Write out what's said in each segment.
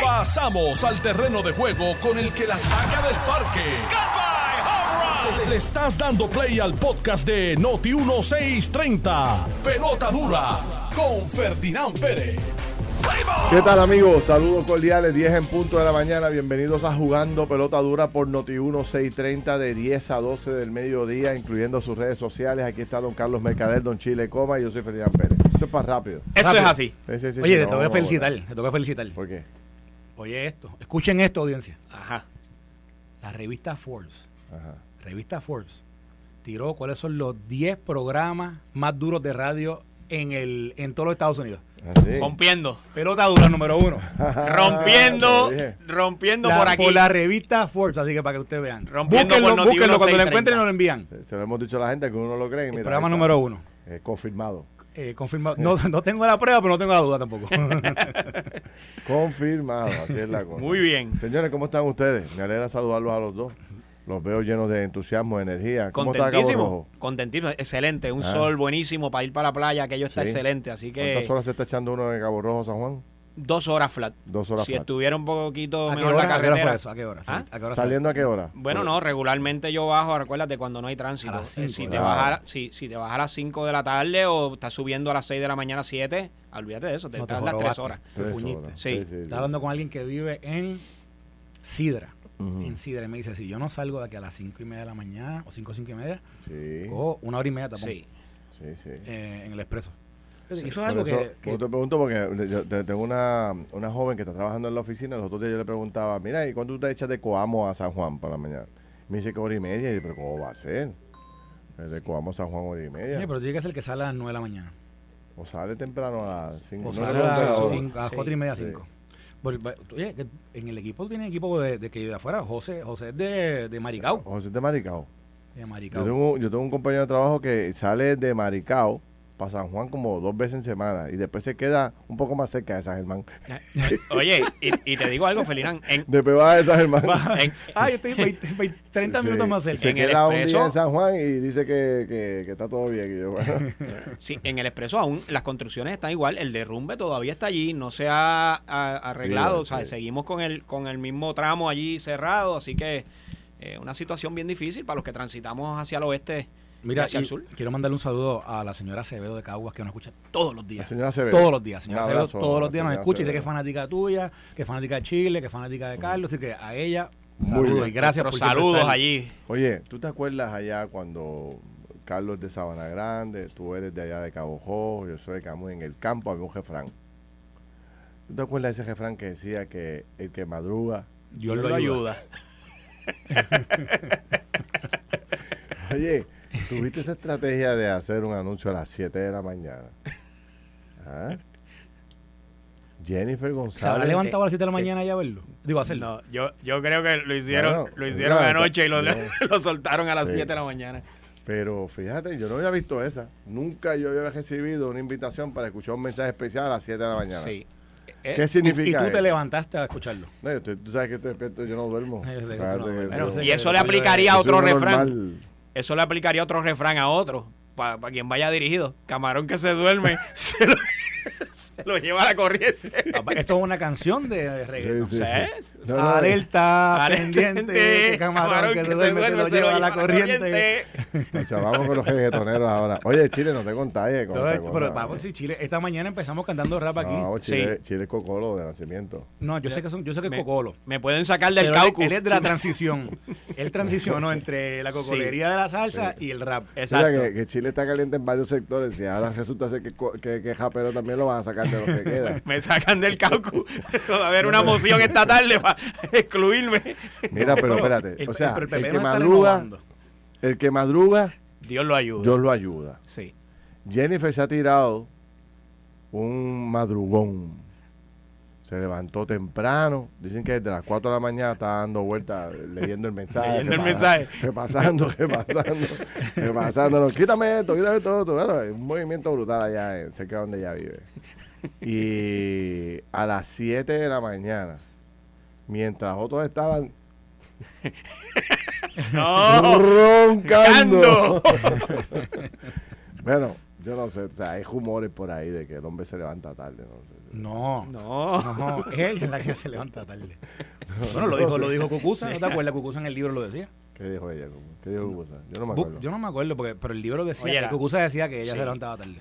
Pasamos al terreno de juego con el que la saca del parque. Le estás dando play al podcast de Noti 1630. Pelota dura con Ferdinand Pérez. ¿Qué tal amigos? Saludos cordiales, 10 en punto de la mañana. Bienvenidos a Jugando Pelota Dura por Noti 1630 de 10 a 12 del mediodía, incluyendo sus redes sociales. Aquí está don Carlos Mercader, don Chile Coma y yo soy Ferdinand Pérez. Esto es para rápido. Eso Rápido. es así. Sí, sí, sí, Oye, sí, te no, tengo que felicitar, te tengo que felicitar. ¿Por qué? Oye esto, escuchen esto, audiencia. Ajá. La revista Forbes, Ajá. revista Forbes, tiró cuáles son los 10 programas más duros de radio en el en todos los Estados Unidos. Así. Rompiendo. Pelota dura número uno. Rompiendo. Dije. rompiendo La- por aquí. la revista Forbes, así que para que ustedes vean. Rompiendo búsquenlo, por búsquenlo, cuando lo 1630. encuentren nos lo envían. Se, se lo hemos dicho a la gente que uno no lo cree. y El mira, programa número uno. Eh, confirmado. Eh, confirmado. No, no tengo la prueba, pero no tengo la duda tampoco. Confirmado, así es la cosa. Muy bien. Señores, ¿cómo están ustedes? Me alegra saludarlos a los dos. Los veo llenos de entusiasmo, de energía. ¿Cómo está Cabo Contentísimo. Rojo? Contentísimo. Excelente. Un Ah. sol buenísimo para ir para la playa. Aquello está Sí. excelente. Así que ¿Cuántas horas se está echando uno en Cabo Rojo, San Juan? Dos horas flat. Dos horas si flat. estuviera un poquito ¿A mejor hora? la ¿A qué hora carretera. fue eso? ¿A qué hora? ¿Ah? ¿A qué hora ¿Saliendo a qué hora? Bueno, no, regularmente yo bajo, recuérdate, cuando no hay tránsito. A las Eh, cinco, si, te claro. baja, a- si, si te baja a las 5 de la tarde o estás subiendo a las 6 de la mañana 7, olvídate de eso, te No, te tardas 3 jorobaste. horas. Te Tres fuñiste. horas. Sí. Estaba hablando con alguien que vive en Sidra. En Sidra. Y me dice, si yo no salgo de aquí a las 5 y media de la mañana, o 5 5 y media, Sí, cojo una hora y media Sí. sí, sí. eh, en el expreso. Eso es algo eso, que, que- yo te pregunto porque yo te- tengo una, una joven que está trabajando en la oficina. Los otros días yo le preguntaba, mira, ¿y cuándo tú te echas de Coamo a San Juan para la mañana? Me dice que hora y media. Y yo, pero ¿cómo va a ser? Es De Coamo a San Juan hora y media. Oye, pero tiene que ser que sale a las 9 de la mañana. O sale temprano a las 5. O no sale a las, a las Sí. 4 y media, Sí. 5. Oye, en el equipo tiene equipo de, de que de afuera. José, José es de, de Maricao. José de Maricao. De Yo Maricao. tengo, yo tengo un compañero de trabajo que sale de Maricao para San Juan como dos veces en semana y después se queda un poco más cerca de San Germán. Oye, y, y te digo algo, Felinán. En, Después va de San Germán. en- Ah, yo estoy 20, 20, 30 Sí, minutos más cerca. Se En el queda un día expreso- en San Juan y dice que, que, que está todo bien. Y yo, bueno, sí, en el expreso aún las construcciones están igual, el derrumbe todavía está allí, no se ha, ha- arreglado, Sí, o sea, sí. seguimos con el, con el mismo tramo allí cerrado, así que eh, una situación bien difícil para los que transitamos hacia el oeste Mira, y quiero mandarle un saludo a la señora Acevedo de Caguas que nos escucha todos los la días. señora Acevedo. Todos los días, señora Acevedo, todos los la días nos escucha y sé que es fanática tuya, que es fanática de Chile, que es fanática de Carlos, así que a ella, Muy saludos bien. y gracias por saludos allí. Oye, ¿tú te acuerdas allá cuando Carlos de Sabana Grande, tú eres de allá de Cabo Rojo, yo soy de Camus, en el campo había un refrán? ¿Tú te acuerdas de ese refrán que decía que el que madruga... Dios Dios lo lo ayuda. ayuda. Oye, ¿tuviste esa estrategia de hacer un anuncio a las 7 de la mañana? ¿Ah? Jennifer ¿Se habrá González... levantado a las 7 de la mañana ya a verlo? Digo, a hacerlo. No, yo, yo creo que lo hicieron, Bueno, lo hicieron anoche y lo, lo soltaron a las Sí. 7 de la mañana. Pero fíjate, yo no había visto esa. Nunca yo había recibido una invitación para escuchar un mensaje especial a las 7 de la mañana. Sí. Eh, ¿Qué y, y significa tú te levantaste a escucharlo. No, yo estoy- tú sabes que estoy despierto, yo no duermo. Eh, de- Claro no, que bueno, eso- sí. y eso le aplicaría a otro refrán. normal. Eso le aplicaría otro refrán a otro. Para quien vaya dirigido. Camarón que se duerme, se lo, se lo lleva a la corriente. Esto es una canción de reggaetón. Sí, sí, ¿sabes? sí. No, no, Alerta, Alerta, pendiente, que camarón, que, se duerme, se lo lleva a la corriente. Nos chavamos con los reggaetoneros ahora. Oye, Chile, no te contagies con No, pero cosa. vamos, sí, Chile, esta mañana empezamos cantando rap aquí. No, No, Chile, Chile es cocolo de nacimiento. yo sé que son, yo sé que es Cocolo. Me pueden sacar del él, caucus. él es de la transición. Él transicionó entre la cocolería de la salsa y el rap. Exacto. Mira que, Chile está caliente en varios sectores y ahora resulta ser que, que Japero también lo van a sacar de lo que queda. Me sacan del caucus. Va a haber una moción esta tarde para excluirme. Mira, pero espérate. el- O sea, el, el PP que madruga, el que madruga, Dios lo ayuda. Dios lo ayuda. Sí. Jennifer se ha tirado un madrugón. Se levantó temprano. Dicen que desde las 4 de la mañana está dando vueltas leyendo el mensaje. Leyendo el mensaje. Repasando, repasando, repasando. Quítame esto, quítame esto, otro. Bueno, hay un movimiento brutal allá en- cerca de donde ella vive. Y a las 7 de la mañana, mientras otros estaban No. Roncando. bueno, Yo no sé, o sea, hay rumores por ahí de que el hombre se levanta tarde. No, sé. No, No. no, ella es la que se levanta tarde. Bueno, lo dijo, lo dijo Cucuza, ¿no te acuerdas? Cucuza en el libro lo decía. ¿Qué dijo ella? ¿Qué dijo Cucuza? Yo no me acuerdo. Yo no me acuerdo, porque, pero el libro decía Oye, que la- Cucuza decía que ella Sí. se levantaba tarde.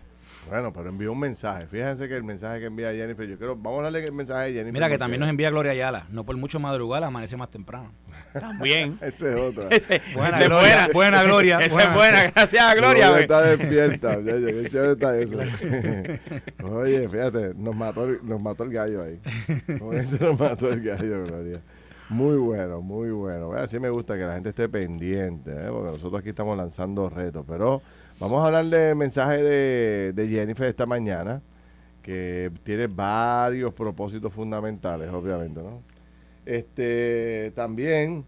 Bueno, pero envió un mensaje. Fíjense que el mensaje que envía Jennifer, yo quiero, vamos a darle el mensaje de Jennifer. Mira que también nos envía Gloria Ayala. No por mucho madrugar, amanece más temprano. También. Ese es otro. Ese, Buena ese Gloria, buena. buena Gloria, Esa es buena, gracias a Gloria. güey. está despierta. Oye, qué chévere está eso. Oye, fíjate, nos mató, el- nos mató el gallo ahí. Con eso nos mató el gallo, Gloria. Muy bueno, muy bueno. Así me gusta que la gente esté pendiente, ¿eh? porque nosotros aquí estamos lanzando retos. Pero vamos a hablar del mensaje de, de Jennifer esta mañana, que tiene varios propósitos fundamentales, obviamente, ¿no? Este, también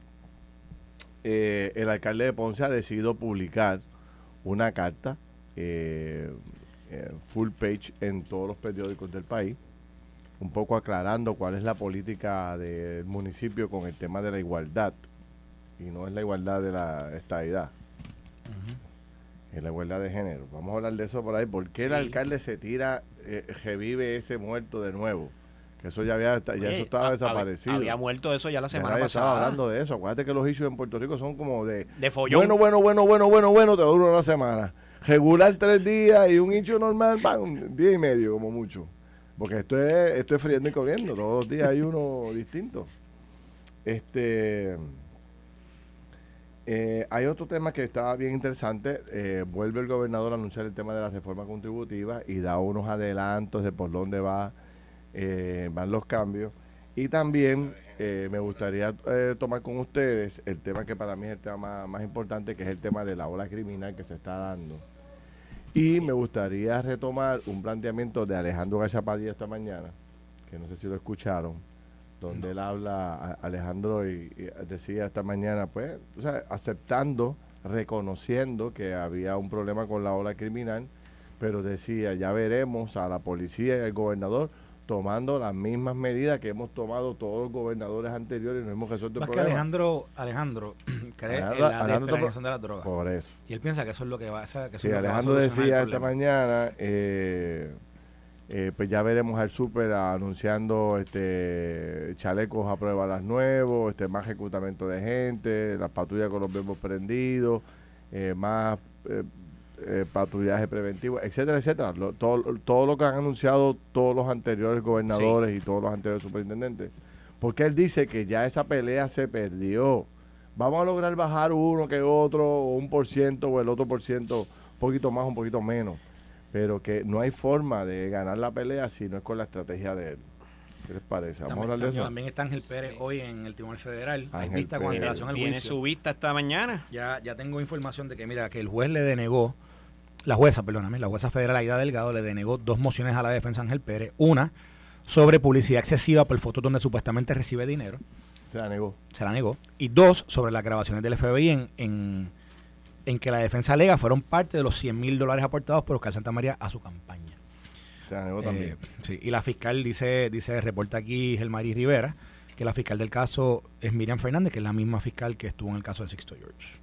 eh, el alcalde de Ponce ha decidido publicar una carta eh, eh, full page en todos los periódicos del país, un poco aclarando cuál es la política del municipio con el tema de la igualdad. Y no es la igualdad de la estadidad, es la igualdad de género. Vamos a hablar de eso por ahí. ¿Por qué el alcalde se tira, eh, revive ese muerto de nuevo? Eso ya había, ya Oye, eso estaba desaparecido. Había muerto eso ya la Ya semana nadie pasada. estaba hablando de eso. Acuérdate que los issues en Puerto Rico son como de De follón. bueno, bueno, bueno, bueno, bueno, bueno, te dura una semana. Regular tres días y un hecho normal, un día y medio como mucho. Porque esto es, esto es friendo y corriendo. Todos los días hay uno distinto. Este eh, hay otro tema que estaba bien interesante. Eh, vuelve el gobernador a anunciar el tema de la reforma contributiva y da unos adelantos de por dónde va, eh, van los cambios. Y también eh, me gustaría eh, tomar con ustedes el tema que para mí es el tema más, más importante, que es el tema de la ola criminal que se está dando. Y me gustaría retomar un planteamiento de Alejandro García Padilla esta mañana, que no sé si lo escucharon, donde él habla, a- Alejandro y, y decía esta mañana, pues, o sea, aceptando, reconociendo que había un problema con la ola criminal, pero decía, ya veremos a la policía y al gobernador tomando las mismas medidas que hemos tomado todos los gobernadores anteriores y no hemos resuelto el Más que problema. Alejandro, Alejandro cree en Alejandro- la Alejandro despenalización de las drogas. Por eso. Y él piensa que eso es lo que va a. Que eso Sí, es lo que va a Alejandro decía el esta mañana, eh, eh, pues ya veremos al súper anunciando este chalecos a prueba las nuevos, este más reclutamiento de gente, las patrullas con los verbos prendidos, eh, más eh, patrullaje preventivo, etcétera, etcétera. Lo- todo, todo lo que han anunciado todos los anteriores gobernadores y todos los anteriores superintendentes. Porque él dice que ya esa pelea se perdió. Vamos a lograr bajar uno que otro, o un por ciento, o el otro por ciento, un poquito más, un poquito menos. Pero que no hay forma de ganar la pelea si no es con la estrategia de él. ¿Qué les parece? Vamos a También, hablar de eso. también está Ángel Pérez hoy en el Tribunal Federal. Hay vista con antelación al Tiene juicio. su vista esta mañana. Ya, ya tengo información de que, mira, que el juez le denegó, la jueza, perdóname, la jueza federal Aida Delgado le denegó dos mociones a la defensa de Ángel Pérez. Una sobre publicidad excesiva por fotos donde supuestamente recibe dinero, Se la negó. se la negó. Y dos sobre las grabaciones del FBI en, en, en que la defensa alega fueron parte de los 100 mil dólares aportados por Oscar Santa María a su campaña. Se la negó Eh, también. sí, y la fiscal dice, dice, reporta aquí Gelmaris Rivera, que la fiscal del caso es Miriam Fernández, que es la misma fiscal que estuvo en el caso de Sixto George.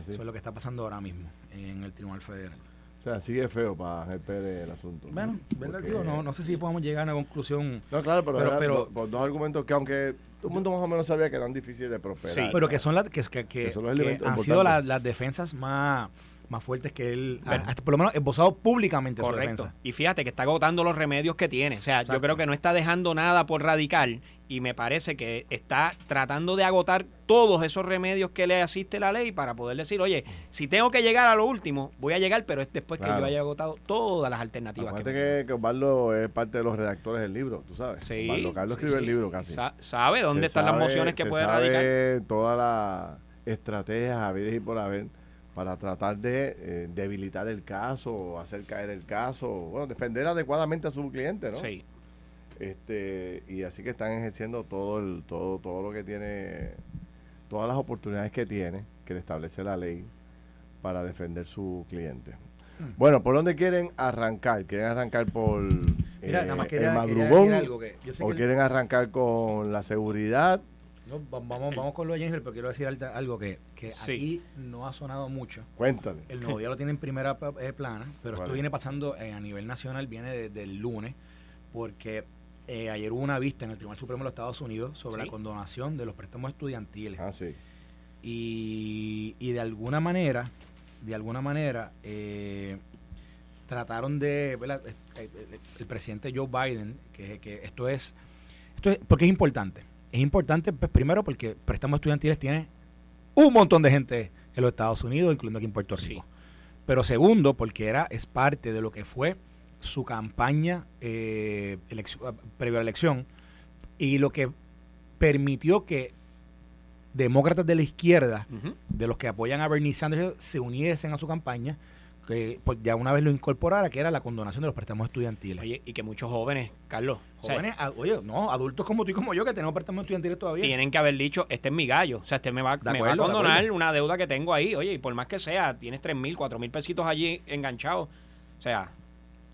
Así. Eso es lo que está pasando ahora mismo en el Tribunal Federal. O sea, sigue feo para Ángel Pérez el asunto. Bueno, ¿verdad? Porque- Digo, no, no sé si podemos llegar a una conclusión, No, claro, pero, Pero- por dos argumentos que aunque todo el mundo más o menos sabía que eran difíciles de prosperar. Sí. pero que son las que, que, han importantes. sido las, las defensas más, más fuertes que él, Ah. hasta por lo menos esbozado públicamente su Correcto. defensa. Y fíjate que está agotando los remedios que tiene. O sea, Exacto. yo creo que no está dejando nada por radical y me parece que está tratando de agotar todos esos remedios que le asiste la ley para poder decir, oye, si tengo que llegar a lo último, voy a llegar, pero es después que Claro. yo haya agotado todas las alternativas. Acuérdate que que, que Osvaldo es parte de los redactores del libro, tú sabes. Sí, Osvaldo Carlos sí, escribe sí. el libro casi. Sa- ¿Sabe dónde Se están las sabe- mociones que se puede sabe radicar? todas las estrategias habidas y por haber para tratar de eh, debilitar el caso, hacer caer el caso, bueno, defender adecuadamente a su cliente, ¿no? Sí. Este, y así que están ejerciendo todo el, todo, todo lo que tiene, todas las oportunidades que tiene, que le establece la ley para defender su cliente. Hmm. Bueno, ¿por dónde quieren arrancar? ¿Quieren arrancar por Mira, eh, nada más el quería, madrugón? decir algo que yo sé ¿O que el- quieren arrancar con la seguridad? No, vamos, vamos con lo de Jennifer, pero quiero decir algo que, que aquí no ha sonado mucho. Cuéntame. El nuevo día lo tiene en primera eh, plana, pero esto viene pasando eh, a nivel nacional, viene desde el lunes, porque eh, ayer hubo una vista en el Tribunal Supremo de los Estados Unidos sobre la condonación de los préstamos estudiantiles. Ah, sí. Y, y de alguna manera, de alguna manera, trataron de, el, presidente Joe Biden, que, que esto es, esto es, porque es importante es importante, pues, primero porque préstamos estudiantiles tiene un montón de gente en los Estados Unidos, incluyendo aquí en Puerto Rico. Pero segundo, porque era, es parte de lo que fue su campaña eh, previo a la elección y lo que permitió que demócratas de la izquierda, de los que apoyan a Bernie Sanders, se uniesen a su campaña que pues, ya una vez lo incorporara, que era la condonación de los préstamos estudiantiles. Oye, y que muchos jóvenes, Carlos. Jóvenes, oye, no, adultos como tú y como yo que tenemos préstamos estudiantiles todavía. Tienen que haber dicho, este es mi gallo. O sea, este me va, me va a condonar una deuda que tengo ahí. Oye, y por más que sea, tienes tres mil, cuatro mil pesitos allí enganchados. O sea,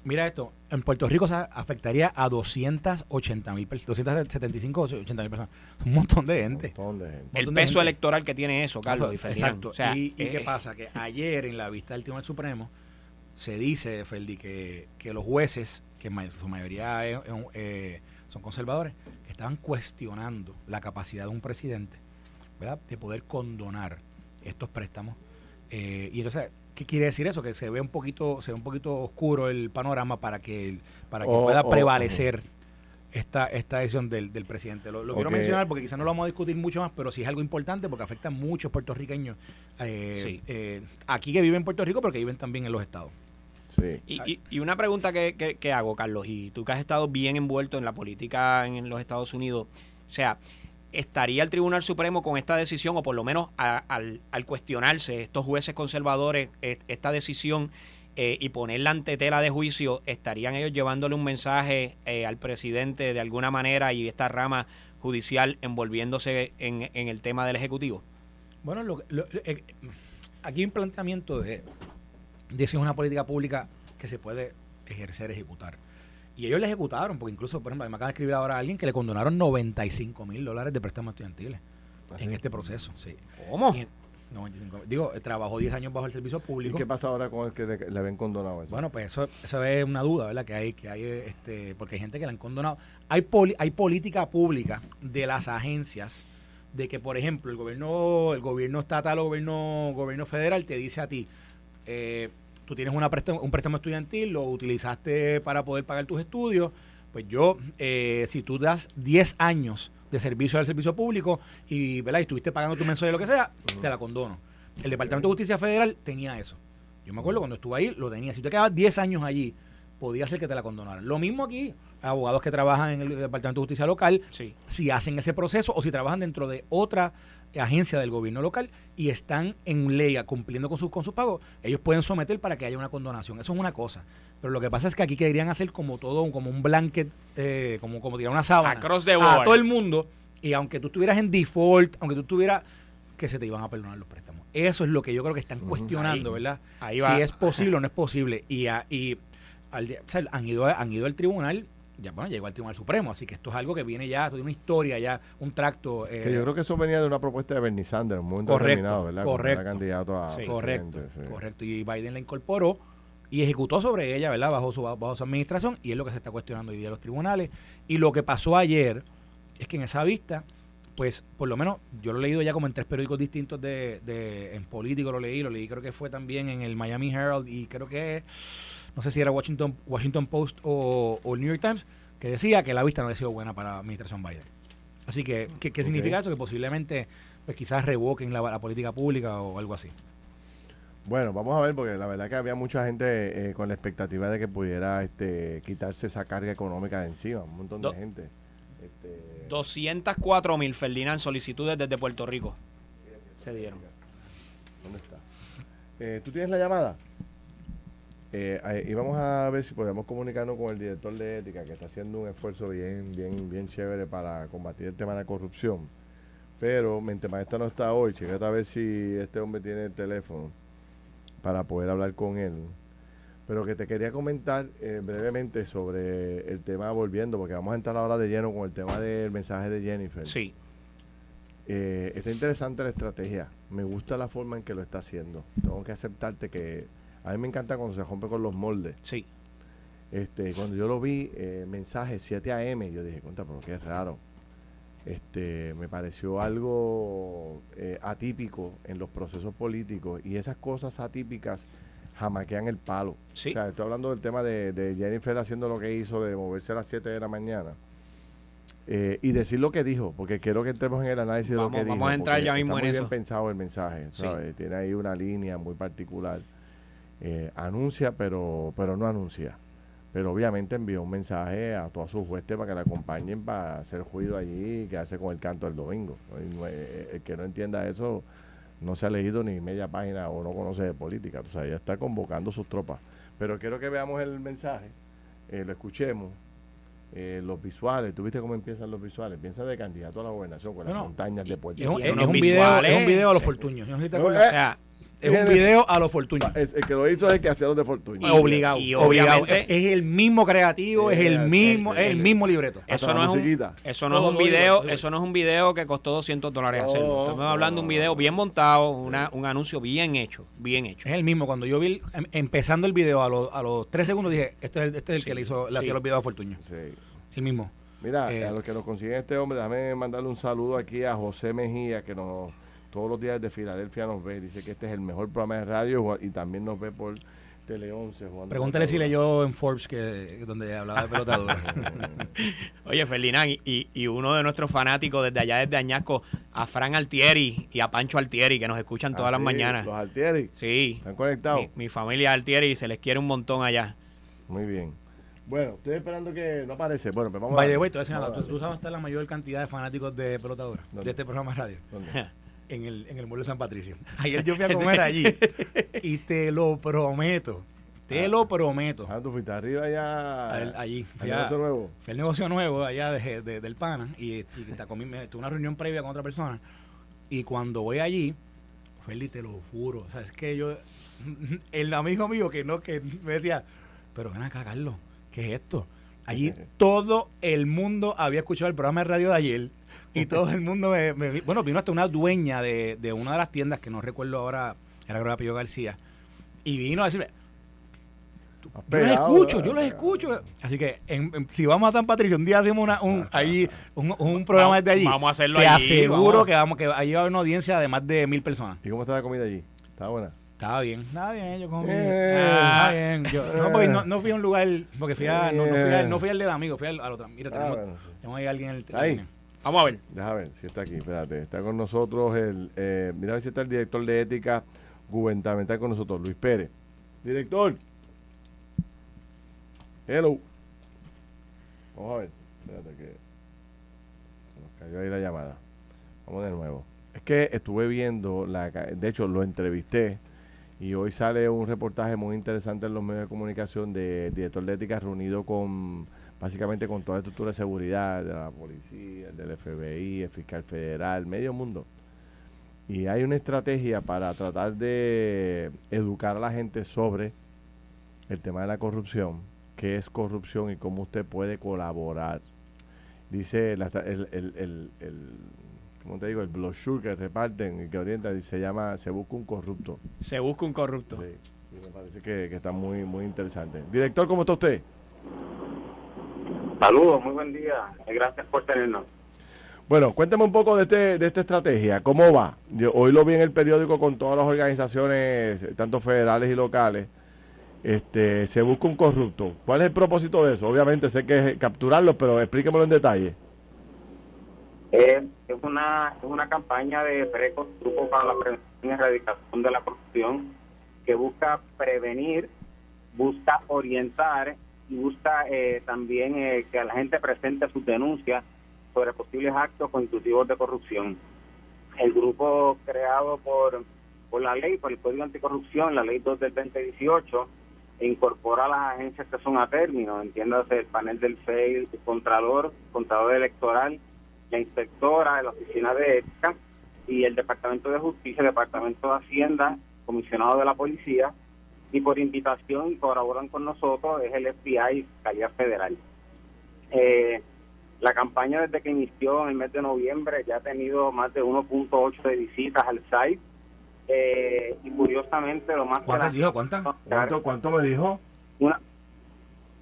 Mira esto, en Puerto Rico se afectaría a 280 mil personas, 275, 80 mil personas. Un montón de gente. Un montón de gente. El peso electoral que tiene eso, Carlos. Exacto. ¿Y, qué pasa? Que ayer en la vista del Tribunal Supremo se dice, Ferdi, que, que los jueces, que en su mayoría eh, son conservadores, que estaban cuestionando la capacidad de un presidente ¿verdad? de poder condonar estos préstamos. Eh, y entonces ¿Qué quiere decir eso? Que se ve un poquito, se ve un poquito oscuro el panorama para que, para que oh, pueda oh, prevalecer esta, esta decisión del, del presidente. Lo, quiero mencionar porque quizás no lo vamos a discutir mucho más, pero sí es algo importante porque afecta a muchos puertorriqueños eh, eh, aquí que viven en Puerto Rico, pero que viven también en los estados. Sí. Y, y, una pregunta que, que, hago, Carlos, y tú que has estado bien envuelto en la política en los Estados Unidos, o sea, estaría el Tribunal Supremo con esta decisión, o por lo menos al, cuestionarse estos jueces conservadores esta decisión eh, y ponerla ante tela de juicio, estarían ellos llevándole un mensaje eh, al presidente de alguna manera y esta rama judicial envolviéndose en, el tema del Ejecutivo? Bueno, lo, eh, aquí hay un planteamiento de, de si es una política pública que se puede ejercer, ejecutar. Y ellos le ejecutaron, porque incluso, por ejemplo, me acaba de escribir ahora a alguien que le condonaron 95 mil dólares de préstamos estudiantiles ¿Ah, en este proceso. Sí. ¿Cómo? digo, trabajó 10 años bajo el servicio público. ¿Y qué pasa ahora con el que le, habían condonado eso? Bueno, pues eso, eso es una duda, ¿verdad? Que hay, que hay este, porque hay gente que le han condonado. Hay, hay política pública de las agencias de que, por ejemplo, el gobierno, el gobierno estatal o gobierno, gobierno federal te dice a ti, eh, tú tienes una un préstamo estudiantil, lo utilizaste para poder pagar tus estudios, pues yo, eh, si tú das 10 años de servicio al servicio público y, ¿verdad? y estuviste pagando tu mensualidad, lo que sea, te la condono. El Departamento de Justicia Federal tenía eso. Yo me acuerdo cuando estuve ahí, lo tenía. Si tú te quedabas 10 años allí, podía ser que te la condonaran. Lo mismo aquí, abogados que trabajan en el Departamento de Justicia Local, si hacen ese proceso o si trabajan dentro de otra agencia del gobierno local y están en ley cumpliendo con sus con sus pagos, ellos pueden someter para que haya una condonación. Eso es una cosa. Pero lo que pasa es que aquí querían hacer como todo, como un blanket, eh, como, como tirar una sábana a todo el mundo. Y aunque tú estuvieras en default, aunque tú estuvieras, que se te iban a perdonar los préstamos. Eso es lo que yo creo que están cuestionando, ¿verdad? si es posible o no es posible. Y, y han, ido, han ido al tribunal ya bueno, llegó al Tribunal Supremo, así que esto es algo que viene ya, tiene una historia ya, un tracto. Eh, yo creo que eso venía de una propuesta de Bernie Sanders, muy correcto, ¿verdad? Correcto. candidato a correcto, correcto. Y Biden la incorporó y ejecutó sobre ella, ¿verdad? Bajo su, bajo su administración, y es lo que se está cuestionando hoy día en los tribunales. Y lo que pasó ayer es que en esa vista, pues por lo menos yo lo he leído ya como en tres periódicos distintos de, de en político lo leí, lo leí creo que fue también en el Miami Herald y creo que no sé si era Washington, Washington Post o, el New York Times, que decía que la vista no había sido buena para la administración Biden. Así que, ¿qué, significa eso? Que posiblemente, pues quizás revoquen la, política pública o algo así. Bueno, vamos a ver, porque la verdad que había mucha gente eh, con la expectativa de que pudiera este, quitarse esa carga económica de encima, un montón de gente. Este... 204 mil, Ferdinand, solicitudes desde Puerto Rico. Se dieron. ¿Dónde está? Eh, ¿Tú tienes la llamada? Eh, y vamos a ver si podemos comunicarnos con el director de ética que está haciendo un esfuerzo bien, bien, bien chévere para combatir el tema de la corrupción. Pero Mente Maestra no está hoy, checate a ver si este hombre tiene el teléfono para poder hablar con él. Pero que te quería comentar eh, brevemente sobre el tema volviendo, porque vamos a entrar ahora de lleno con el tema del mensaje de Jennifer. Sí. Eh, está interesante la estrategia. Me gusta la forma en que lo está haciendo. Tengo que aceptarte que a mí me encanta cuando se rompe con los moldes. Sí. Este, cuando yo lo vi, eh, mensaje 7 a.m., yo dije, cuenta, pero qué raro. Este, me pareció algo eh, atípico en los procesos políticos y esas cosas atípicas jamaquean el palo. Sí. O sea, estoy hablando del tema de, de Jennifer haciendo lo que hizo, de moverse a las 7 de la mañana. Eh, y decir lo que dijo, porque quiero que entremos en el análisis de lo Vamos- que dijo. vamos a entrar ya mismo está en muy eso. bien pensado el mensaje, Sí. ¿sabes? Tiene ahí una línea muy particular. Eh, anuncia, pero, pero no anuncia. Pero obviamente envió un mensaje a todos sus huestes para que la acompañen para hacer juicio allí y quedarse con el canto el domingo. Y no- eh, El que no entienda eso no se ha leído ni media página o no conoce de política. O sea, ella está convocando sus tropas. Pero quiero que veamos el mensaje, eh, lo escuchemos, eh, los visuales. ¿Tú viste cómo empiezan los visuales? Piensa de candidato a la gobernación con las montañas de Puerto Es un, Tiene es un video, es un video a los fortuños. Yo no sé si te No, acuerdas. O sea, es un video a los fortuños. Es- el que lo hizo es el que hacía los de Fortuño. Y- obligado. y obligado. obviamente- Es el mismo creativo, es el mismo, es el mismo libreto. Eso no, es un, eso no es un video, eso no es un video que costó 200 dólares hacerlo. Estamos hablando de un video bien montado, una, un anuncio bien hecho, bien hecho. Es el mismo. Cuando yo vi el- em- empezando el video a los, a los tres segundos dije, este es el, este es el que le hizo, le sí. hacía los videos a Fortuño. Sí. El mismo. Mira, Eh, a los que nos consiguen este hombre, déjame mandarle un saludo aquí a José Mejía, que nos todos los días de Filadelfia nos ve. Dice que este es el mejor programa de radio y también nos ve por Tele 11. jugando Pregúntale si pelota leyó en Forbes que donde hablaba de pelotadores. Oye, Ferdinand, y, uno de nuestros fanáticos desde allá, desde Añasco, a Fran Altieri y a Pancho Altieri, que nos escuchan dura. todas las Ah, sí, mañanas. Los Altieri. Sí, ¿Están conectados? mi, mi familia Altieri se les quiere un montón allá. Muy bien. Bueno, estoy esperando que no aparece. Bueno, pues vamos By a the way, ¿Tú, tú sabes dónde está la mayor cantidad de fanáticos de pelotadora ¿Dónde? de este programa de radio. ¿Dónde? En el, en el de San Patricio. Ayer yo fui a comer allí y te lo prometo. Te lo prometo. Ah, tú fuiste arriba ya. Al- allí. al Fui a- negocio nuevo. Fui al negocio nuevo allá de, de- del pana y, y te comí- me- tuve una reunión previa con otra persona. Y cuando voy allí, Feli, te lo juro. O sea, es que yo, el amigo mío que no, que me decía, pero ven acá, Carlos, ¿qué es esto? Allí todo el mundo había escuchado el programa de radio de ayer y todo el mundo me, bueno, vino hasta una dueña de, de una de las tiendas que no recuerdo ahora, era creo Pío García, y vino a decirme, yo los escucho, yo los escucho. Así que en- en- si vamos a San Patricio, un día hacemos una, un, ahí, un, un programa desde allí. Vamos a hacerlo Te allí, aseguro vamos. que vamos que ahí va a haber una audiencia de más de mil personas. ¿Y cómo está la comida allí? ¿Está buena? Estaba bien, estaba bien, yo comí. Eh. Ah, estaba bien. Yo, no, porque no, no fui a un lugar, porque fui a, no, no fui, a, no fui al del amigo, fui al, al otro. Mira, Ah, tenemos, bueno, sí. tenemos ahí alguien en el Ahí. línea. Vamos a ver. Deja ver si está aquí, espérate. Está con nosotros el. Eh, mira a ver si está el director de ética gubernamental con nosotros, Luis Pérez. Director. Hello. Vamos a ver. Espérate que. Nos cayó ahí la llamada. Vamos de nuevo. Es que estuve viendo, la, de hecho lo entrevisté y hoy sale un reportaje muy interesante en los medios de comunicación de director de ética reunido con básicamente con toda la estructura de seguridad de la policía, del FBI, el fiscal federal, medio mundo. Y hay una estrategia para tratar de educar a la gente sobre el tema de la corrupción, qué es corrupción y cómo usted puede colaborar. Dice la el, el, el, el- ¿cómo te digo? El brochure que reparten y que orientan, y se llama Se busca un corrupto. Se busca un corrupto. Sí, y me parece que, que está muy, muy interesante. Director, ¿cómo está usted? Saludos, muy buen día. Gracias por tenernos. Bueno, cuéntame un poco de, este, de esta estrategia. ¿Cómo va? Yo hoy lo vi en el periódico con todas las organizaciones, tanto federales y locales. Este, se busca un corrupto. ¿Cuál es el propósito de eso? Obviamente sé que es capturarlo, pero explíquemelo en detalle. Eh, es una es una campaña de PRECO, Grupo para la Prevención y Erradicación de la Corrupción, que busca prevenir, busca orientar y busca eh, también eh, que la gente presente sus denuncias sobre posibles actos constitutivos de corrupción. El grupo creado por, por la ley, por el Código Anticorrupción, la ley 2 del 2018, incorpora a las agencias que son a término, entiéndase el panel del FEI, el Contralor, Contralor Electoral, la inspectora la Oficina de Ética y el Departamento de Justicia, el Departamento de Hacienda, Comisionado de la Policía, y por invitación colaboran con nosotros es el FBI y Fiscalía Federal. Eh, La campaña desde que inició en el mes de noviembre ya ha tenido más de 1.8 de visitas al site. Eh, y curiosamente lo más... ¿Cuánto dijo? ¿Cuánto? ¿Cuánto, ¿Cuánto me dijo? Una,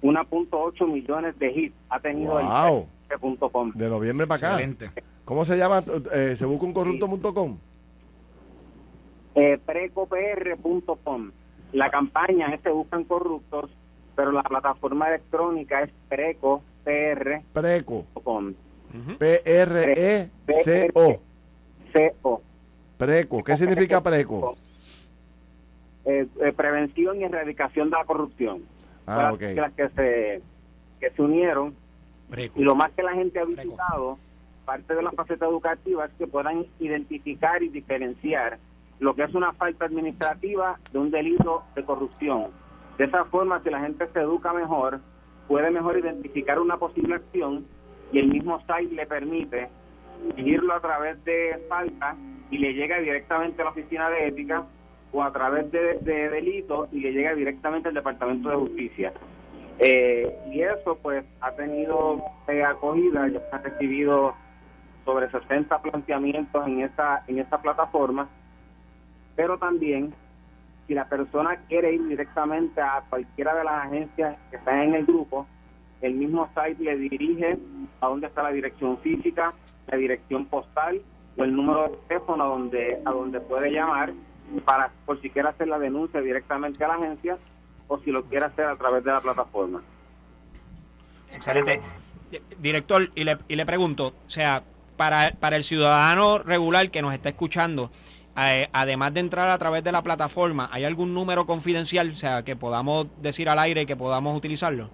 1.8 millones de hits ha tenido Wow. el punto .com. De noviembre para acá. Excelente. ¿Cómo se llama? Eh, ¿Se busca un corrupto.com? Eh, precopr.com. La campaña es Se Buscan Corruptos, pero la plataforma electrónica es. Preco. Ujú. P-R-E-C-O. CO. Preco. ¿Qué significa preco? Eh, eh, prevención y erradicación de la corrupción. Ah, ok. Las que se, que se unieron Preco. y lo más que la gente ha visitado, parte de la faceta educativa es que puedan identificar y diferenciar lo que es una falta administrativa de un delito de corrupción. De esa forma, si la gente se educa mejor, puede mejor identificar una posible acción y el mismo site le permite seguirlo a través de falta y le llega directamente a la oficina de ética o a través de, de delitos y le llega directamente al Departamento de Justicia. Eh, y eso pues ha tenido acogida, ya se han recibido sobre 60 planteamientos en esta, en esta plataforma, pero también si la persona quiere ir directamente a cualquiera de las agencias que están en el grupo, el mismo site le dirige a dónde está la dirección física, la dirección postal o el número de teléfono donde, a donde puede llamar para por si quiere hacer la denuncia directamente a la agencia o si lo quiere hacer a través de la plataforma. Excelente. Di- Director, y le, y le pregunto, o sea, para, para el ciudadano regular que nos está escuchando, eh, además de entrar a través de la plataforma, ¿hay algún número confidencial, o sea, que podamos decir al aire y que podamos utilizarlo?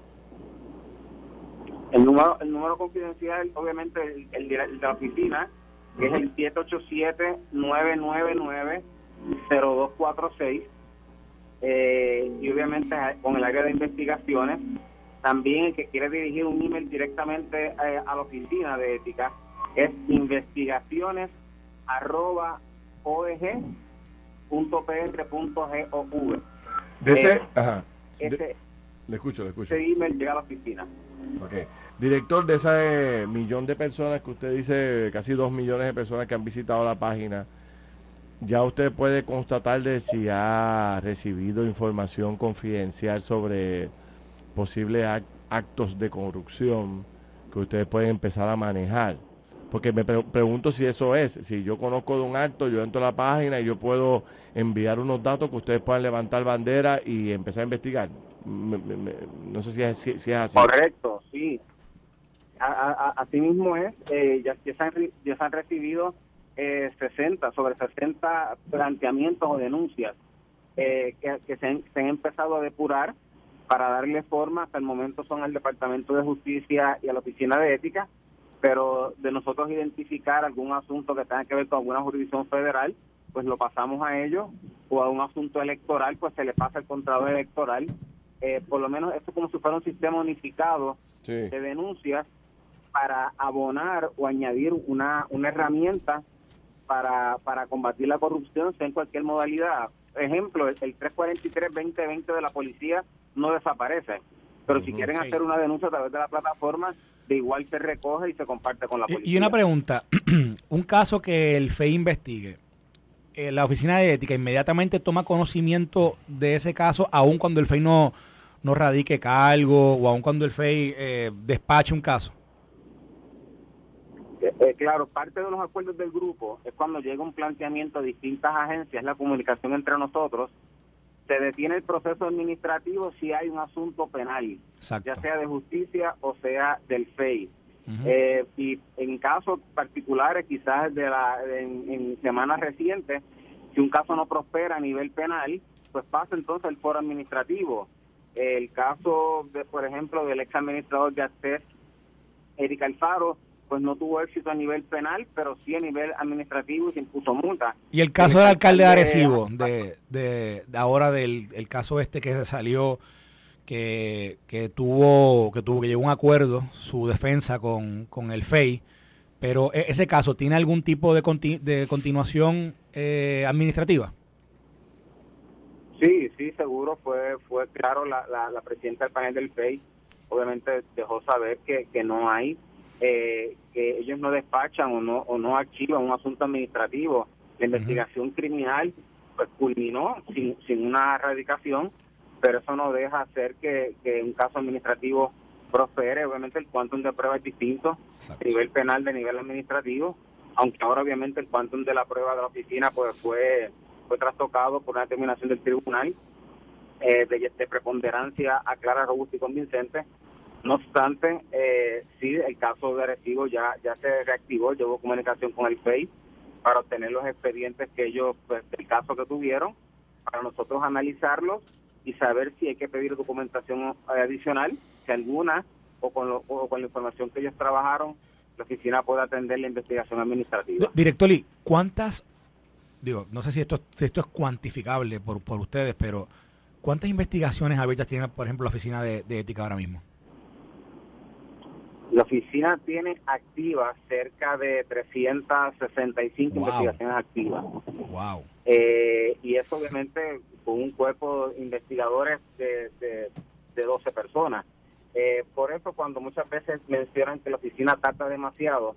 El número, el número confidencial, obviamente, el, el de la- el de la oficina, que es el 787-999-0246. Eh, y obviamente con el área de investigaciones. También el que quiere dirigir un email directamente eh, a la oficina de ética es investigaciones arroba OEG.pr.gov. De ese, Eh, ajá. De- Ese, le escucho, le escucho. ese email llega a la oficina. Ok. Director, de ese millón de personas que usted dice, casi dos millones de personas que han visitado la página, ya usted puede constatar de si ha recibido información confidencial sobre posibles ac- actos de corrupción que ustedes pueden empezar a manejar. Porque me pre- pregunto si eso es, si yo conozco de un acto, yo entro a la página y yo puedo enviar unos datos que ustedes puedan levantar bandera y empezar a investigar. No sé si es, si- si es así. Correcto, sí. A- a- así mismo es, eh, ya, ya se han, recibido eh, 60, sobre 60 planteamientos o denuncias eh, que, que se han empezado a depurar para darle forma, hasta el momento son al Departamento de Justicia y a la Oficina de Ética, pero de nosotros identificar algún asunto que tenga que ver con alguna jurisdicción federal, pues lo pasamos a ellos, o a un asunto electoral, pues se le pasa al contrato electoral. Eh, por lo menos esto es como si fuera un sistema unificado Sí. de denuncias para abonar o añadir una, una herramienta para, para combatir la corrupción, sea en cualquier modalidad. Ejemplo, el, el 343-2020 de la policía no desaparece, pero si quieren hacer una denuncia a través de la plataforma, de igual se recoge y se comparte con la policía. Y una pregunta, un caso que el FEI investigue, eh, la Oficina de Ética inmediatamente toma conocimiento de ese caso, aun cuando el FEI no, no radique cargo o aun cuando el FEI eh, despache un caso. Eh, eh, claro, parte de los acuerdos del grupo es cuando llega un planteamiento de distintas agencias, la comunicación entre nosotros, se detiene el proceso administrativo si hay un asunto penal, Exacto. ya sea de justicia o sea del FEI. Eh, y en casos particulares, quizás de la, en, en semanas recientes, si un caso no prospera a nivel penal, pues pasa entonces al foro administrativo. El caso, de, por ejemplo, del ex administrador de Access, Erika Alfaro, pues no tuvo éxito a nivel penal, pero sí a nivel administrativo y se impuso multa. Y el caso el del alcalde de Arecibo, de, de, de ahora del el caso este que salió, que, que tuvo, que tuvo que llegó a un acuerdo, su defensa con, con el FEI, pero e- ese caso tiene algún tipo de, de continuación eh, administrativa. Sí, sí, seguro, fue fue claro, la, la, la presidenta del panel del FEI obviamente dejó saber que, que no hay eh, que ellos no despachan o no, o no archivan un asunto administrativo. La investigación criminal pues culminó sin, sin una erradicación, pero eso no deja hacer que, que un caso administrativo prospere. Obviamente el quantum de prueba es distinto a nivel penal de nivel administrativo, aunque ahora obviamente el quantum de la prueba de la oficina pues fue, fue trastocado por una determinación del tribunal eh, de, de, preponderancia a clara, robusta y convincente. No obstante, eh, sí, el caso de Arecibo ya, ya se reactivó, llevó comunicación con el FEI para obtener los expedientes que ellos, pues, el caso que tuvieron, para nosotros analizarlos y saber si hay que pedir documentación adicional, si alguna, o con, lo, o con la información que ellos trabajaron, la oficina puede atender la investigación administrativa. Director Lee, ¿cuántas, digo, no sé si esto, si esto es cuantificable por, por ustedes, pero ¿cuántas investigaciones abiertas tiene, por ejemplo, la oficina de ética ahora mismo? La oficina tiene activas cerca de 365 wow. investigaciones activas. Wow. Eh, y eso obviamente con un cuerpo de investigadores de, de, de 12 personas. Eh, por eso cuando muchas veces mencionan que la oficina tarda demasiado,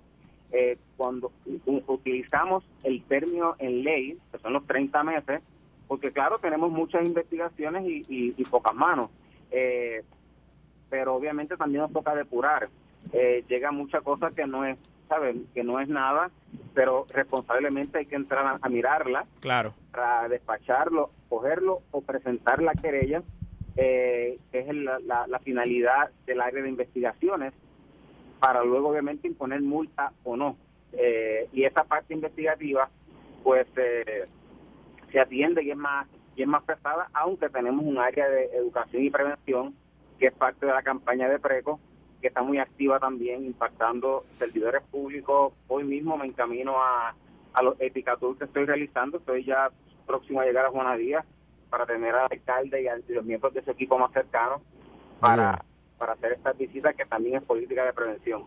eh, cuando utilizamos el término en ley, que son los 30 meses, porque claro, tenemos muchas investigaciones y, y, y pocas manos, eh, pero obviamente también nos toca depurar. Eh, llega mucha cosa que no es, ¿saben? Que no es nada, pero responsablemente hay que entrar a, a mirarla, claro, para despacharlo, cogerlo o presentar la querella eh, que es la, la, la, finalidad del área de investigaciones, para luego obviamente imponer multa o no. Eh, y esa parte investigativa, pues eh, se atiende y es más y es más pesada, aunque tenemos un área de educación y prevención que es parte de la campaña de PRECO, que está muy activa también, impactando servidores públicos. Hoy mismo me encamino a, a los Epicatur que estoy realizando, estoy ya próximo a llegar a Juana Díaz para tener al alcalde y a los miembros de su equipo más cercanos para, para hacer estas visitas que también es política de prevención.